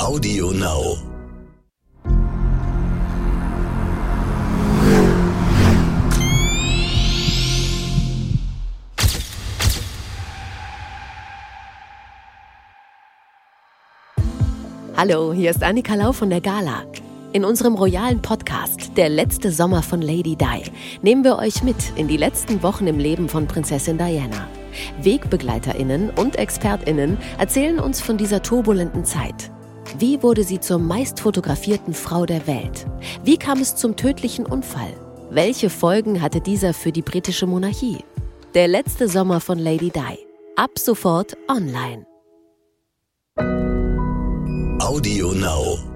Audio Now. Hallo, hier ist Annika Lau von der Gala. In unserem royalen Podcast Der letzte Sommer von Lady Di nehmen wir euch mit in die letzten Wochen im Leben von Prinzessin Diana. Wegbegleiterinnen und Expertinnen erzählen uns von dieser turbulenten Zeit. Wie wurde sie zur meistfotografierten Frau der Welt? Wie kam es zum tödlichen Unfall? Welche Folgen hatte dieser für die britische Monarchie? Der letzte Sommer von Lady Di. Ab sofort online. Audio Now.